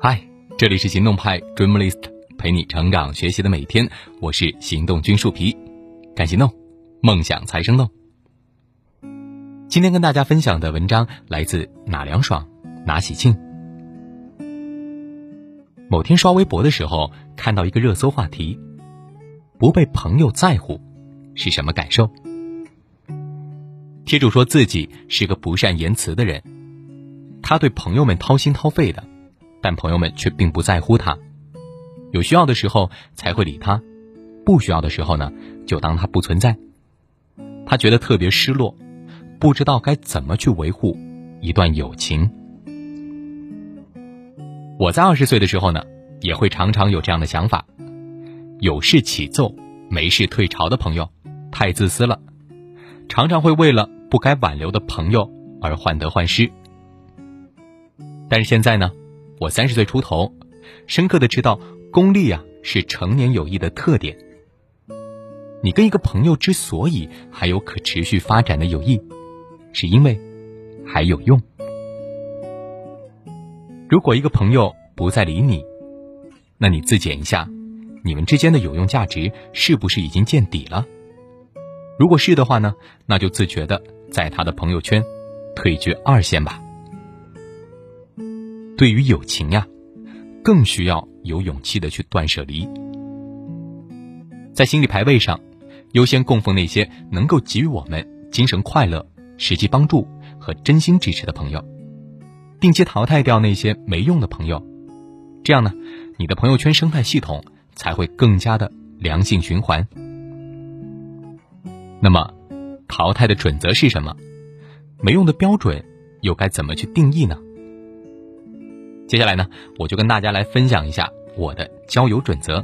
嗨，这里是行动派 Dreamlist，陪你成长学习的每天，我是行动君树皮，敢行动，梦想才生动。今天跟大家分享的文章来自哪凉爽哪喜庆。某天刷微博的时候，看到一个热搜话题：不被朋友在乎是什么感受？贴主说自己是个不善言辞的人，他对朋友们掏心掏肺的。但朋友们却并不在乎他，有需要的时候才会理他，不需要的时候呢，就当他不存在。他觉得特别失落，不知道该怎么去维护一段友情。我在二十岁的时候呢，也会常常有这样的想法：有事起奏，没事退潮的朋友，太自私了，常常会为了不该挽留的朋友而患得患失。但是现在呢？我三十岁出头，深刻的知道功利啊是成年友谊的特点。你跟一个朋友之所以还有可持续发展的友谊，是因为还有用。如果一个朋友不再理你，那你自检一下，你们之间的有用价值是不是已经见底了？如果是的话呢，那就自觉的在他的朋友圈退居二线吧。对于友情呀，更需要有勇气的去断舍离。在心理排位上，优先供奉那些能够给予我们精神快乐、实际帮助和真心支持的朋友，定期淘汰掉那些没用的朋友。这样呢，你的朋友圈生态系统才会更加的良性循环。那么，淘汰的准则是什么？没用的标准又该怎么去定义呢？接下来呢，我就跟大家来分享一下我的交友准则。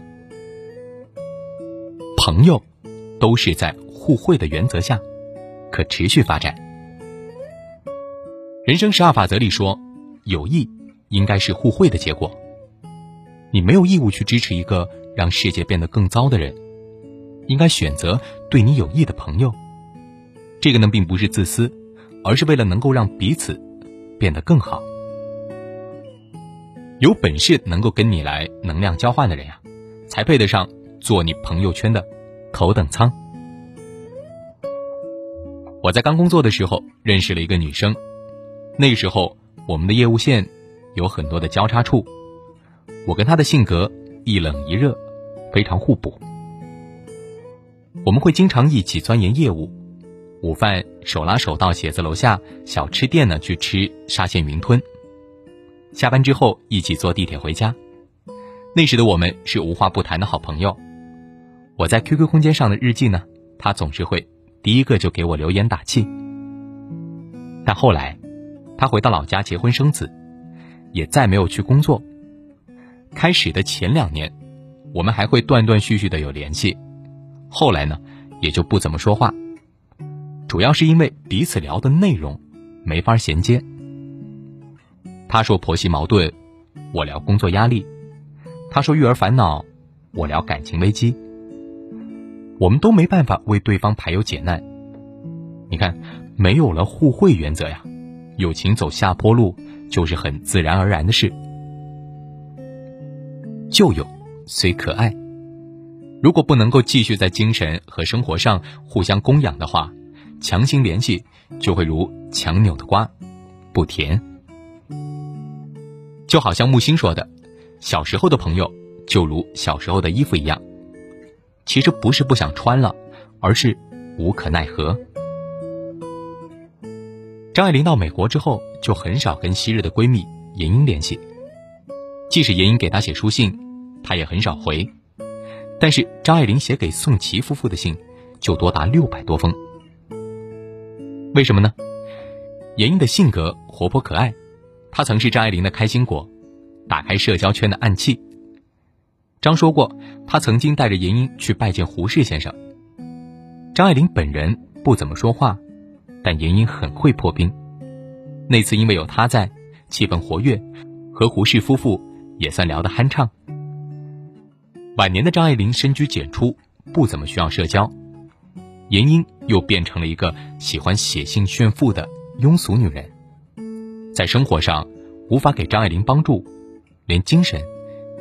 朋友都是在互惠的原则下可持续发展。人生十二法则里说，友谊应该是互惠的结果。你没有义务去支持一个让世界变得更糟的人，应该选择对你有益的朋友。这个呢，并不是自私，而是为了能够让彼此变得更好。有本事能够跟你来能量交换的人呀，才配得上做你朋友圈的头等舱。我在刚工作的时候认识了一个女生，那时候我们的业务线有很多的交叉处，我跟她的性格一冷一热，非常互补。我们会经常一起钻研业务，午饭手拉手到写字楼下小吃店呢去吃沙县云吞。下班之后一起坐地铁回家，那时的我们是无话不谈的好朋友。我在 QQ 空间上的日记呢，他总是会第一个就给我留言打气。但后来，他回到老家结婚生子，也再没有去工作。开始的前两年，我们还会断断续续的有联系，后来呢，也就不怎么说话，主要是因为彼此聊的内容没法衔接。他说婆媳矛盾，我聊工作压力；他说育儿烦恼，我聊感情危机。我们都没办法为对方排忧解难。你看，没有了互惠原则呀，友情走下坡路就是很自然而然的事。旧友虽可爱，如果不能够继续在精神和生活上互相供养的话，强行联系就会如强扭的瓜，不甜。就好像木星说的，小时候的朋友就如小时候的衣服一样，其实不是不想穿了，而是无可奈何。张爱玲到美国之后，就很少跟昔日的闺蜜严英联系，即使严英给她写书信，她也很少回。但是张爱玲写给宋琦夫妇的信，就多达六百多封。为什么呢？严英的性格活泼可爱。他曾是张爱玲的开心果，打开社交圈的暗器。张说过，他曾经带着严英去拜见胡适先生。张爱玲本人不怎么说话，但严英很会破冰。那次因为有他在，气氛活跃，和胡适夫妇也算聊得酣畅。晚年的张爱玲深居简出，不怎么需要社交，严英又变成了一个喜欢写信炫富的庸俗女人。在生活上，无法给张爱玲帮助，连精神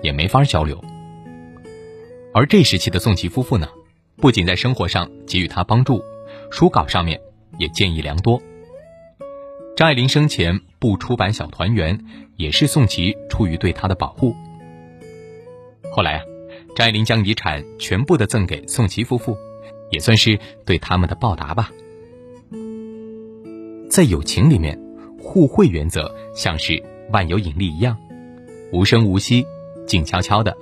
也没法交流。而这时期的宋琦夫妇呢，不仅在生活上给予他帮助，书稿上面也建议良多。张爱玲生前不出版《小团圆》，也是宋琦出于对她的保护。后来啊，张爱玲将遗产全部的赠给宋琦夫妇，也算是对他们的报答吧。在友情里面，互惠原则像是万有引力一样，无声无息，静悄悄的。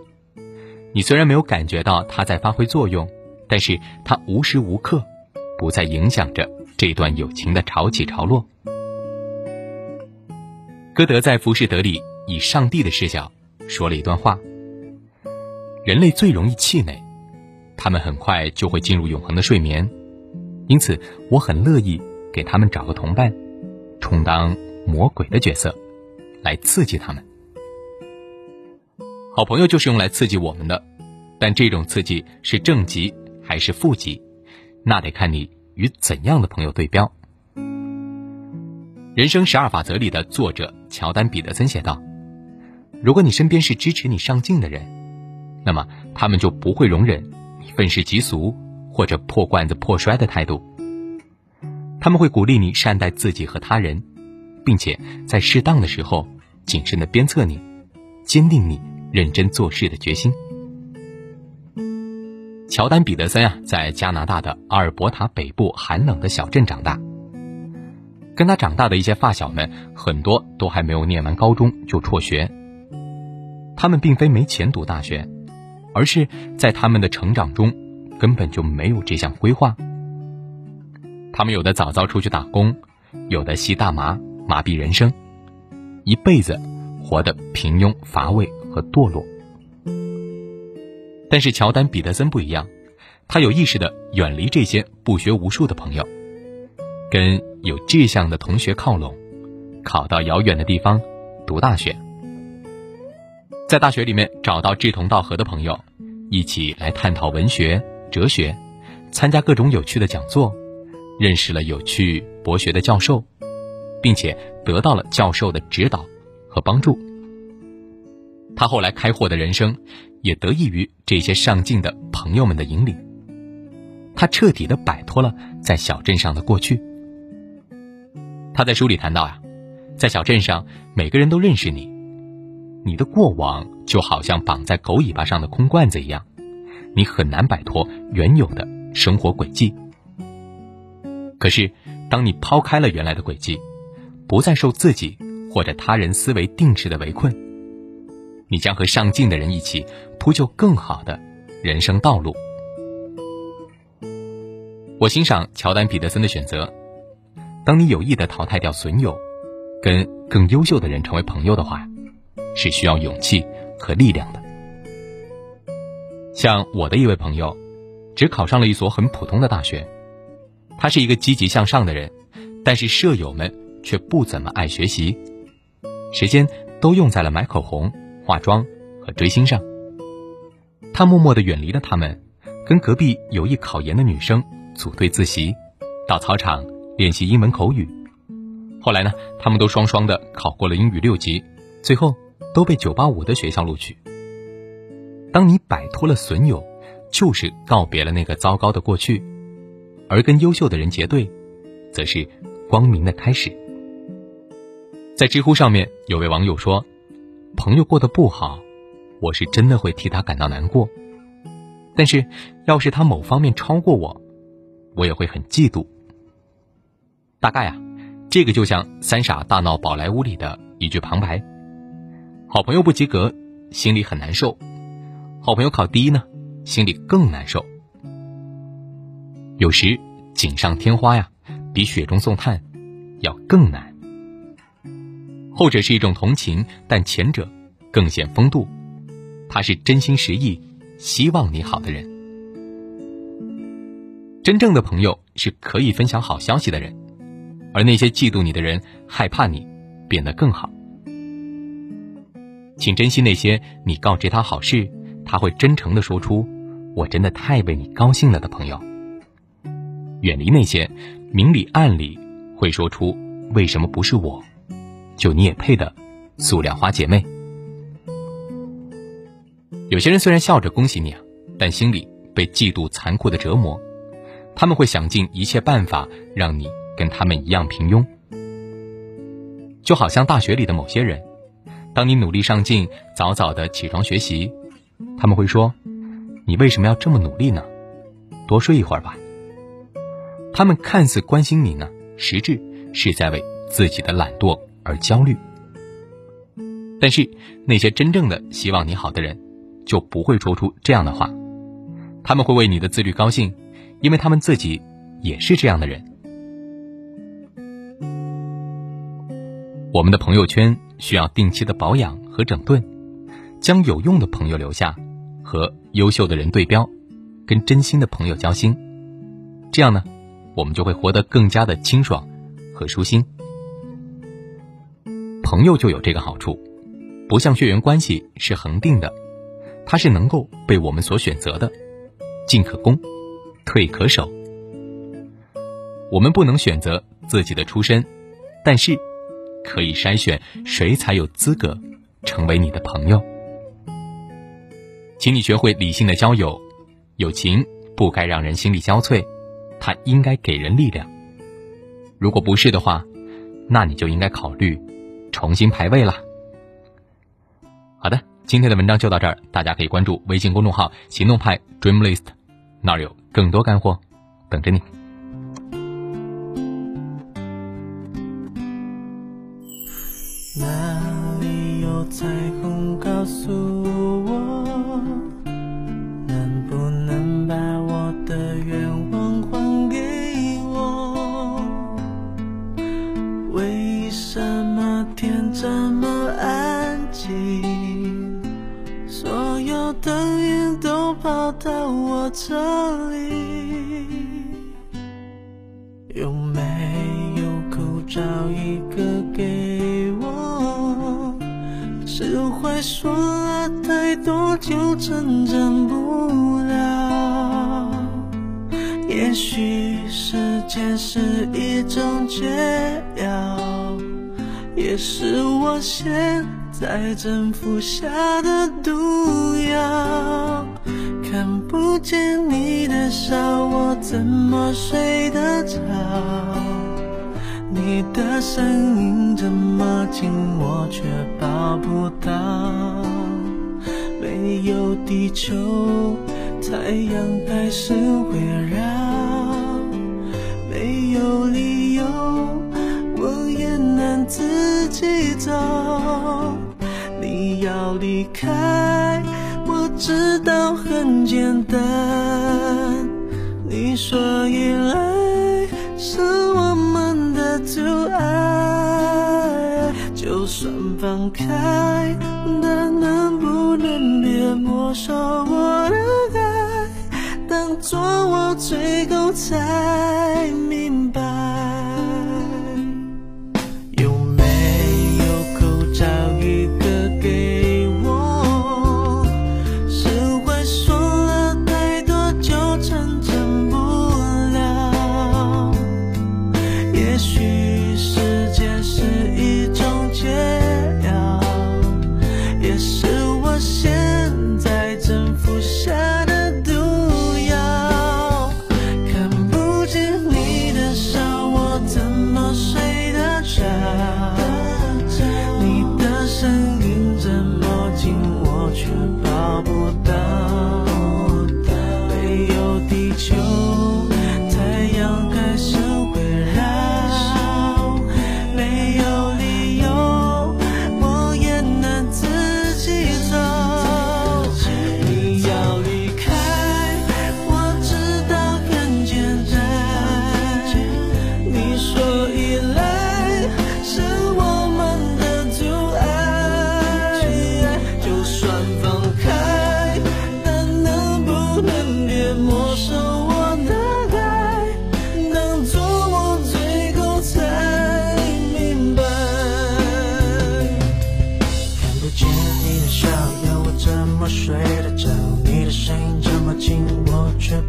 你虽然没有感觉到它在发挥作用，但是它无时无刻不在影响着这段友情的潮起潮落。歌德在《浮士德》里以上帝的视角说了一段话：人类最容易气馁，他们很快就会进入永恒的睡眠，因此我很乐意。给他们找个同伴，充当魔鬼的角色，来刺激他们。好朋友就是用来刺激我们的，但这种刺激是正极还是负极，那得看你与怎样的朋友对标。人生十二法则里的作者乔丹·彼得森写道：“如果你身边是支持你上进的人，那么他们就不会容忍你愤世嫉俗或者破罐子破摔的态度。”他们会鼓励你善待自己和他人，并且在适当的时候谨慎的鞭策你，坚定你认真做事的决心。乔丹·彼得森啊，在加拿大的阿尔伯塔北部寒冷的小镇长大。跟他长大的一些发小们，很多都还没有念完高中就辍学。他们并非没钱读大学，而是在他们的成长中根本就没有这项规划。他们有的早早出去打工，有的吸大麻麻痹人生，一辈子活得平庸乏味和堕落。但是乔丹·彼得森不一样，他有意识的远离这些不学无术的朋友，跟有志向的同学靠拢，考到遥远的地方读大学，在大学里面找到志同道合的朋友，一起来探讨文学、哲学，参加各种有趣的讲座。认识了有趣博学的教授，并且得到了教授的指导和帮助。他后来开阔的人生，也得益于这些上进的朋友们的引领。他彻底的摆脱了在小镇上的过去。他在书里谈到呀，在小镇上，每个人都认识你，你的过往就好像绑在狗尾巴上的空罐子一样，你很难摆脱原有的生活轨迹。可是，当你抛开了原来的轨迹，不再受自己或者他人思维定制的围困，你将和上进的人一起铺就更好的人生道路。我欣赏乔丹·彼得森的选择：当你有意的淘汰掉损友，跟更优秀的人成为朋友的话，是需要勇气和力量的。像我的一位朋友，只考上了一所很普通的大学。他是一个积极向上的人，但是舍友们却不怎么爱学习，时间都用在了买口红、化妆和追星上。他默默地远离了他们，跟隔壁有意考研的女生组队自习，到操场练习英文口语。后来呢，他们都双双的考过了英语六级，最后都被985的学校录取。当你摆脱了损友，就是告别了那个糟糕的过去。而跟优秀的人结对，则是光明的开始。在知乎上面有位网友说：“朋友过得不好，我是真的会替他感到难过。但是，要是他某方面超过我，我也会很嫉妒。大概啊，这个就像《三傻大闹宝莱坞》里的一句旁白：好朋友不及格，心里很难受；好朋友考第一呢，心里更难受。”有时，锦上添花呀，比雪中送炭要更难。后者是一种同情，但前者更显风度。他是真心实意希望你好的人。真正的朋友是可以分享好消息的人，而那些嫉妒你的人害怕你变得更好。请珍惜那些你告知他好事，他会真诚的说出“我真的太为你高兴了”的朋友。远离那些明里暗里会说出“为什么不是我”，就你也配的塑料花姐妹。有些人虽然笑着恭喜你啊，但心里被嫉妒残酷的折磨。他们会想尽一切办法让你跟他们一样平庸。就好像大学里的某些人，当你努力上进，早早的起床学习，他们会说：“你为什么要这么努力呢？多睡一会儿吧。”他们看似关心你呢，实质是在为自己的懒惰而焦虑。但是那些真正的希望你好的人，就不会说出这样的话，他们会为你的自律高兴，因为他们自己也是这样的人。我们的朋友圈需要定期的保养和整顿，将有用的朋友留下，和优秀的人对标，跟真心的朋友交心，这样呢？我们就会活得更加的清爽和舒心。朋友就有这个好处，不像血缘关系是恒定的，它是能够被我们所选择的，进可攻，退可守。我们不能选择自己的出身，但是可以筛选谁才有资格成为你的朋友。请你学会理性的交友，友情不该让人心力交瘁。他应该给人力量。如果不是的话，那你就应该考虑重新排位了。好的，今天的文章就到这儿，大家可以关注微信公众号“行动派 Dreamlist”，那儿有更多干货等着你。哪里有彩虹告诉跑到我这里有没有口罩一个给我？是坏说了太多就成长不了？也许时间是一种解药，也是我现在正服下的毒药。看不见你的笑，我怎么睡得着？你的声音这么近，我却抱不到。没有地球，太阳还是会绕。但，你说依赖是我们的阻碍，就算放开，但能不能别没收我的爱，当作我最后才明白。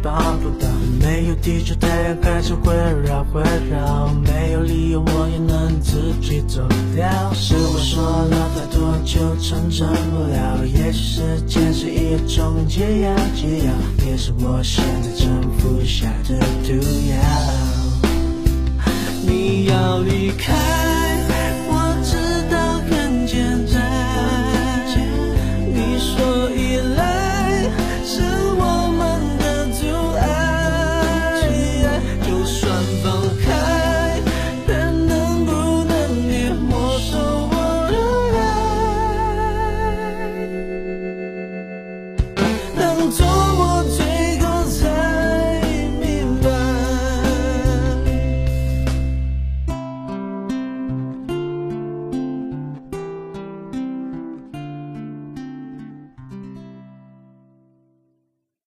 抱不到。没有地球，太阳还是会绕会绕。没有理由，我也能自己走掉。是我说了太多，就成真不了。也许时间是一种解药，解药也是我现在正服下的毒药。你要离开。